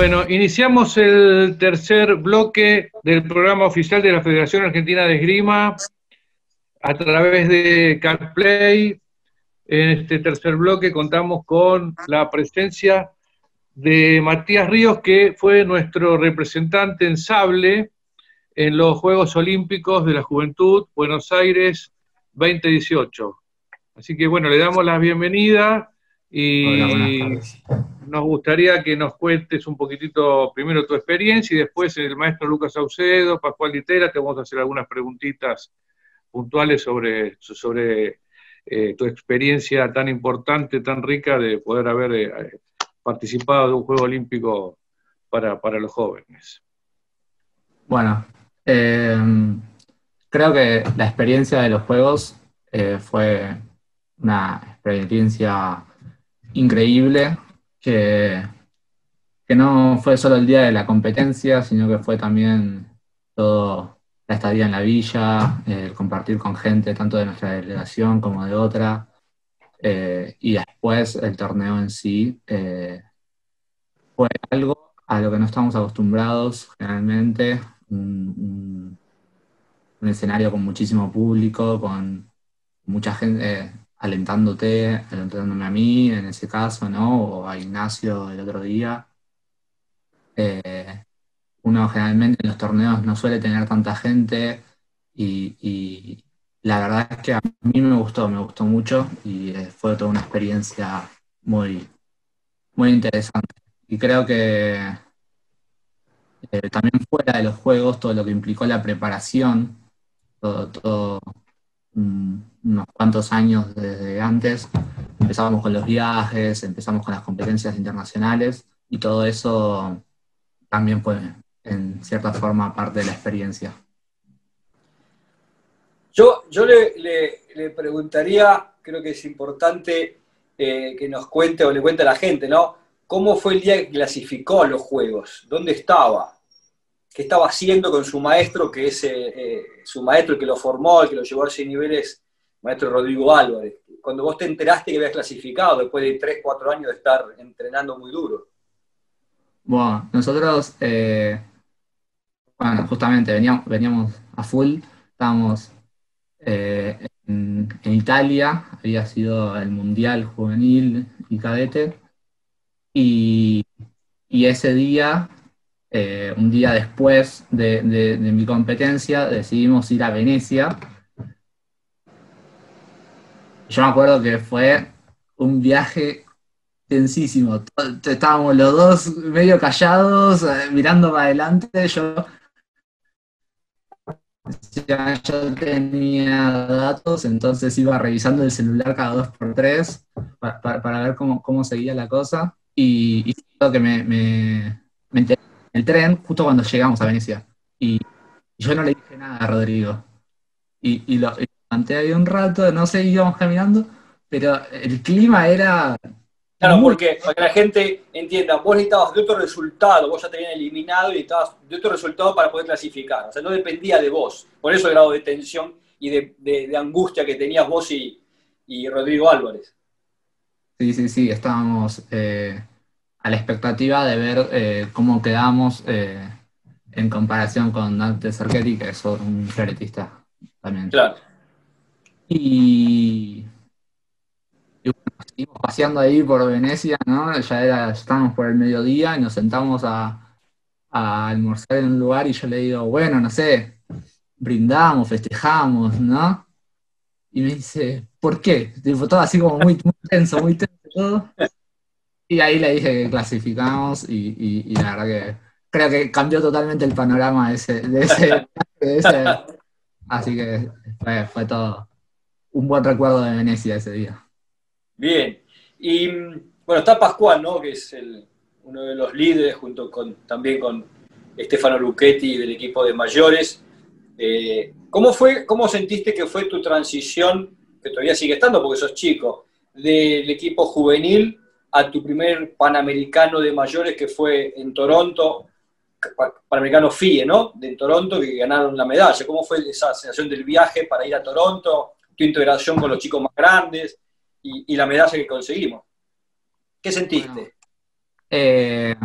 Bueno, iniciamos el tercer bloque del programa oficial de la Federación Argentina de Esgrima a través de CarPlay. En este tercer bloque contamos con la presencia de Matías Ríos, que fue nuestro representante en sable en los Juegos Olímpicos de la Juventud Buenos Aires 2018. Así que bueno, le damos la bienvenida y nos gustaría que nos cuentes un poquitito primero tu experiencia y después el maestro Lucas Saucedo, Pascual Litera, te vamos a hacer algunas preguntitas puntuales sobre, sobre eh, tu experiencia tan importante, tan rica de poder haber eh, participado de un Juego Olímpico para, los jóvenes. Bueno, eh, creo que la experiencia de los Juegos fue una experiencia increíble, que, que no fue solo el día de la competencia, sino que fue también todo la estadía en la villa, el compartir con gente tanto de nuestra delegación como de otra, eh, y después el torneo en sí eh, fue algo a lo que no estamos acostumbrados generalmente, un, un escenario con muchísimo público, con mucha gente, alentándote, alentándome a mí en ese caso, ¿no? O a Ignacio el otro día. Eh, uno generalmente en los torneos no suele tener tanta gente y, la verdad es que a mí me gustó, me gustó mucho y eh, fue toda una experiencia muy, muy interesante. Y creo que eh, también fuera de los juegos, todo lo que implicó la preparación, todo, todo unos cuantos años desde antes. Empezábamos con los viajes, empezamos con las competencias internacionales y todo eso también fue en cierta forma parte de la experiencia. Yo, yo le, preguntaría, creo que es importante eh, que nos cuente o le cuente a la gente, ¿no? ¿Cómo fue el día que clasificó los Juegos? ¿Dónde estaba? ¿Qué estaba haciendo con su maestro, que es eh, eh, su maestro que lo formó, el que lo llevó a esos niveles, maestro Rodrigo Álvarez? Cuando vos te enteraste que habías clasificado después de 3, 4 años de estar entrenando muy duro. Bueno, nosotros, eh, justamente veníamos, veníamos a full, estábamos en, Italia, había sido el Mundial Juvenil y Cadete, y, y ese día eh, un día después de, mi competencia, decidimos ir a Venecia. Yo me acuerdo que fue un viaje tensísimo. Estábamos los dos medio callados, eh, mirando para adelante. Yo, yo tenía datos, entonces iba revisando el celular cada dos por tres para, ver cómo, seguía la cosa. Y, y que me, el tren justo cuando llegamos a Venecia. Y, yo no le dije nada a Rodrigo. Y, lo levanté ahí un rato, no sé, íbamos caminando, pero el clima era... Claro, porque para que la gente entienda, vos necesitabas de otro resultado, vos ya te habían eliminado y necesitabas de otro resultado para poder clasificar. O sea, no dependía de vos. Por eso el grado de tensión y de, angustia que tenías vos y, Rodrigo Álvarez. Sí, sí, sí, estábamos... Eh, a la expectativa de ver eh, cómo quedamos eh, en comparación con Dante Cerchetti, que es un floretista también. Claro. Y, y seguimos paseando ahí por Venecia, ¿no? Ya, era, estábamos por el mediodía y nos sentamos a, a almorzar en un lugar y yo le digo, bueno, no sé, brindamos, festejamos, ¿no? Y me dice, ¿por qué? Tipo, todo así como muy, muy tenso, muy tenso todo. Y ahí le dije que clasificamos y, la verdad que creo que cambió totalmente el panorama de ese, de ese, así que fue, todo un buen recuerdo de Venecia ese día. Bien, y bueno, está Pascual, ¿no? Que es uno de los líderes, junto con también con Stefano Lucchetti del equipo de mayores. Eh, ¿Cómo fue, cómo sentiste que fue tu transición, que todavía sigue estando porque sos chico, del equipo juvenil a tu primer Panamericano de mayores que fue en Toronto, Panamericano FIE, ¿no? De Toronto, que ganaron la medalla. ¿Cómo fue esa sensación del viaje para ir a Toronto, tu integración con los chicos más grandes y, la medalla que conseguimos? ¿Qué sentiste? Eh,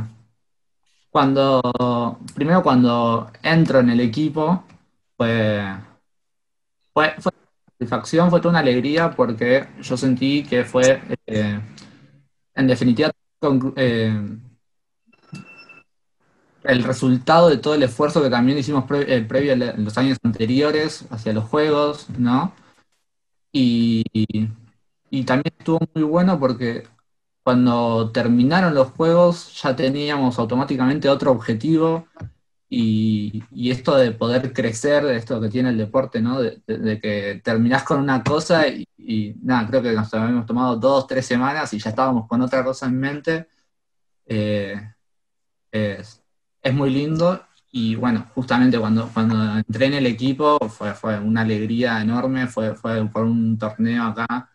Cuando, primero cuando entro en el equipo, fue, fue, fue satisfacción, fue toda una alegría porque yo sentí que fue, eh, en definitiva, eh, el resultado de todo el esfuerzo que también hicimos eh, previo en los años anteriores hacia los juegos, ¿no? Y, y, también estuvo muy bueno porque cuando terminaron los juegos ya teníamos automáticamente otro objetivo y, esto de poder crecer, esto que tiene el deporte, ¿no? De, que terminás con una cosa y, nada, creo que nos habíamos tomado dos, tres semanas y ya estábamos con otra cosa en mente. Eh, es, es muy lindo y bueno, justamente cuando, cuando entré en el equipo fue, fue una alegría enorme, fue, fue por un torneo acá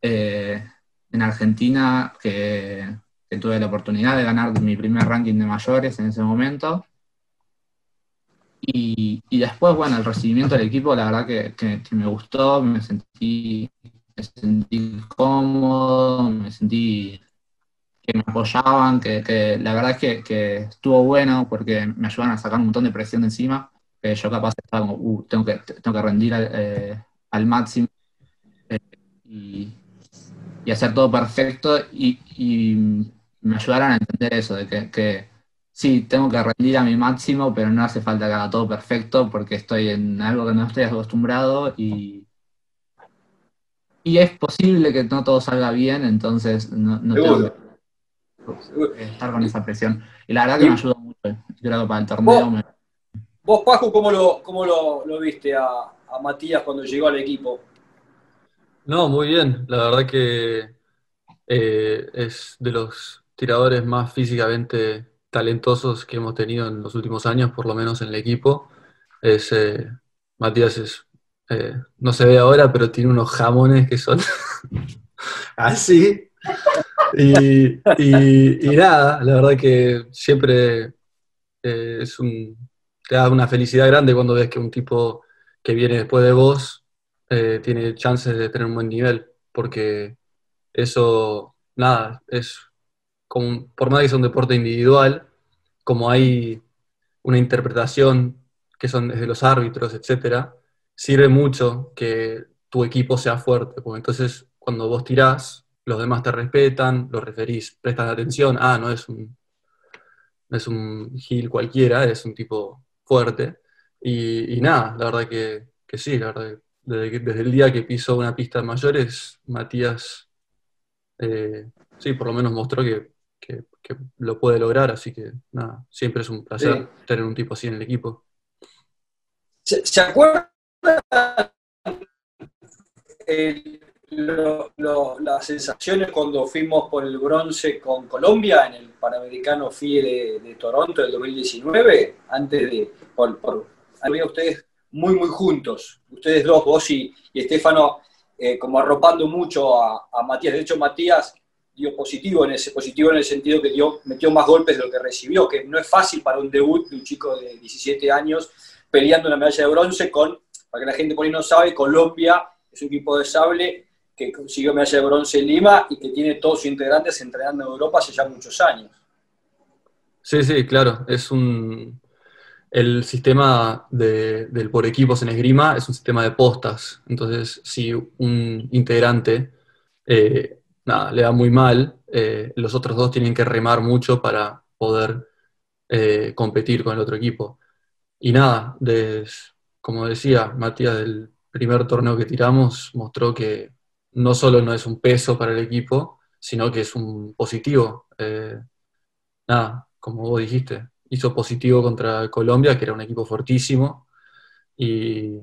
eh, en Argentina que, tuve la oportunidad de ganar mi primer ranking de mayores en ese momento. Y, y después, bueno, el recibimiento del equipo, la verdad que, me gustó, me sentí, me sentí cómodo, me sentí que me apoyaban, que, la verdad es que, estuvo bueno porque me ayudaron a sacar un montón de presión de encima, yo capaz estaba como, uh, tengo que, tengo que rendir al, eh, máximo eh, y, hacer todo perfecto y, me ayudaron a entender eso, de que, sí, tengo que rendir a mi máximo, pero no hace falta que haga todo perfecto porque estoy en algo que no estoy acostumbrado y... Y es posible que no todo salga bien, entonces no, no tengo que estar con esa presión. Y la verdad que me ayuda mucho. Creo que para el torneo. ¿Vos, vos Paco, cómo lo, cómo lo, viste a, Matías cuando llegó al equipo? No, muy bien. La verdad que eh, es de los tiradores más físicamente talentosos que hemos tenido en los últimos años, por lo menos en el equipo. Es, eh, Matías es, eh, no se ve ahora, pero tiene unos jamones que son así. Y, nada, la verdad que siempre eh, es un, te da una felicidad grande cuando ves que un tipo que viene después de vos tiene chances de tener un buen nivel, porque eso, nada, es como, por más que sea un deporte individual, como hay una interpretación que son desde los árbitros, etcétera, sirve mucho que tu equipo sea fuerte, porque entonces cuando vos tirás, los demás te respetan, los referís, prestan atención, ah, no es un, no es un gil cualquiera, es un tipo fuerte. Y, nada, la verdad que, sí, la verdad desde, desde, el día que pisó una pista de mayores, Matías, eh, sí, por lo menos mostró que, lo puede lograr, así que nada, siempre es un placer tener un tipo así en el equipo. ¿Se, ¿se acuerdan las sensaciones cuando fuimos por el bronce con Colombia en el Panamericano FIE de, Toronto del 2019, antes de, por, por ustedes muy, muy juntos, ustedes dos, vos y, Estefano, eh, como arropando mucho a, Matías. De hecho, Matías dio positivo en ese positivo en el sentido que dio, metió más golpes de lo que recibió, que no es fácil para un debut de un chico de 17 años peleando una medalla de bronce con, para que la gente por ahí no sabe, Colombia es un equipo de sable que consiguió medalla de bronce en Lima y que tiene todos sus integrantes entrenando en Europa hace ya muchos años. Sí, sí, claro. Es un. El sistema del por equipos en esgrima es un sistema de postas. Entonces, si un integrante eh, nada, le da muy mal, eh, los otros dos tienen que remar mucho para poder eh, competir con el otro equipo. Y nada, como decía Matías, del primer torneo que tiramos mostró que no solo no es un peso para el equipo, sino que es un positivo. Eh, nada, como vos dijiste, hizo positivo contra Colombia, que era un equipo fortísimo, y,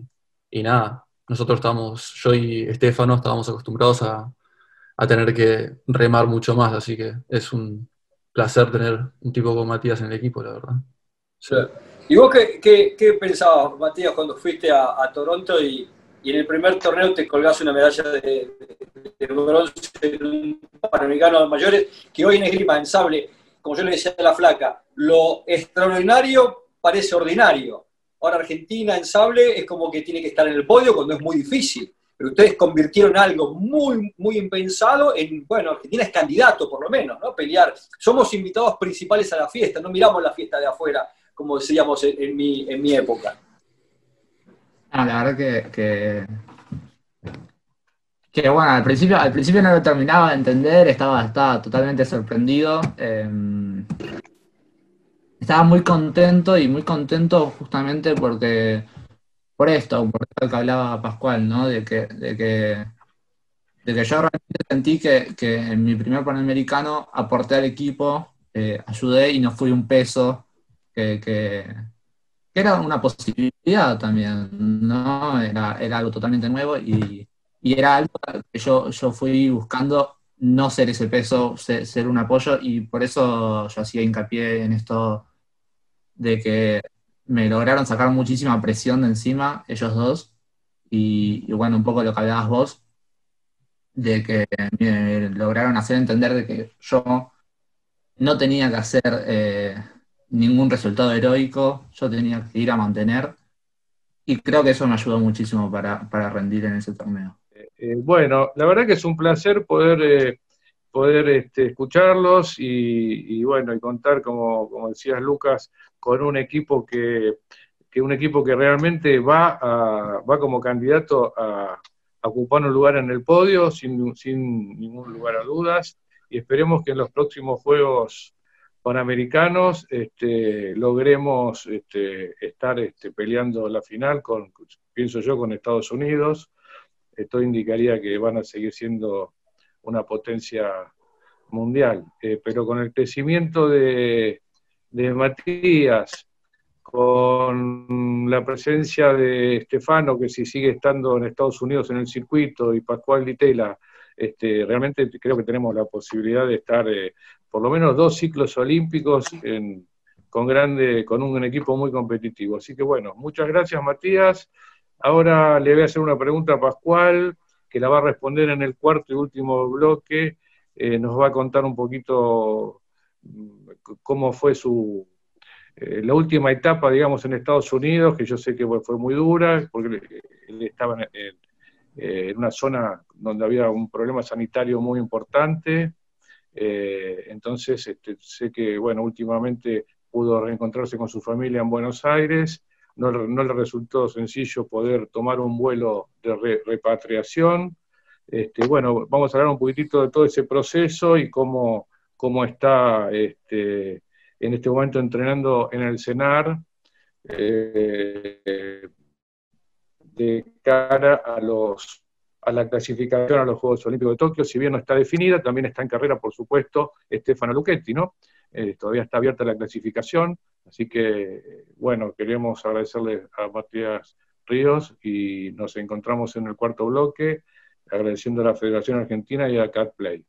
nada, nosotros estábamos, yo y Estefano estábamos acostumbrados a, tener que remar mucho más, así que es un placer tener un tipo como Matías en el equipo, la verdad. ¿Y vos qué, qué, pensabas, Matías, cuando fuiste a Toronto y, y en el primer torneo te colgás una medalla de, bronce en un Panamericano de mayores, que hoy en esgrima, en sable, como yo le decía a la flaca, lo extraordinario parece ordinario. Ahora Argentina en sable es como que tiene que estar en el podio cuando es muy difícil. Ustedes convirtieron algo muy, muy impensado en, bueno, Argentina es candidato por lo menos, ¿no? Pelear. Somos invitados principales a la fiesta, no miramos la fiesta de afuera, como decíamos en, mi, en mi época. Ah, la verdad que, que, bueno, al principio, al principio no lo terminaba de entender, estaba, estaba totalmente sorprendido. Em, estaba muy contento y muy contento justamente porque por esto, por esto que hablaba Pascual, ¿no? De que, de que, de que yo realmente sentí que, en mi primer Panamericano aporté al equipo, eh, ayudé y no fui un peso, que, era una posibilidad también, ¿no? Era, era algo totalmente nuevo y, era algo que yo, yo fui buscando no ser ese peso, ser, un apoyo, y por eso yo hacía hincapié en esto de que me lograron sacar muchísima presión de encima, ellos dos, y, bueno, un poco lo que hablabas vos, de que me lograron hacer entender de que yo no tenía que hacer eh, ningún resultado heroico, yo tenía que ir a mantener, y creo que eso me ayudó muchísimo para, rendir en ese torneo. Eh, bueno, la verdad que es un placer poder, eh, poder este, escucharlos y, bueno, y contar, como, como decías Lucas, con un equipo que, un equipo que realmente va, va como candidato a, ocupar un lugar en el podio sin, sin ningún lugar a dudas y esperemos que en los próximos Juegos Panamericanos este, logremos este, estar este, peleando la final con, pienso yo, con Estados Unidos. Esto indicaría que van a seguir siendo una potencia mundial, eh, pero con el crecimiento de, de Matías, con la presencia de Estefano, que si sigue estando en Estados Unidos en el circuito, y Pascual Ditela, este, realmente creo que tenemos la posibilidad de estar eh, por lo menos dos ciclos olímpicos con, grande, con un equipo muy competitivo. Así que bueno, muchas gracias Matías. Ahora le voy a hacer una pregunta a Pascual, que la va a responder en el cuarto y último bloque. Eh, nos va a contar un poquito cómo fue su, eh, la última etapa, digamos, en Estados Unidos, que yo sé que fue muy dura, porque él estaba en, una zona donde había un problema sanitario muy importante. Eh, entonces, este, sé que, bueno, últimamente pudo reencontrarse con su familia en Buenos Aires. No, le resultó sencillo poder tomar un vuelo de repatriación. Este, bueno, vamos a hablar un poquitito de todo ese proceso y cómo, cómo está este, en este momento entrenando en el CENAR eh, de cara a, los, a la clasificación a los Juegos Olímpicos de Tokio, si bien no está definida, también está en carrera, por supuesto, Stefano Lucchetti, ¿no? Eh, todavía está abierta la clasificación, así que, bueno, queremos agradecerle a Matías Ríos y nos encontramos en el cuarto bloque, agradeciendo a la Federación Argentina y a CatPlay.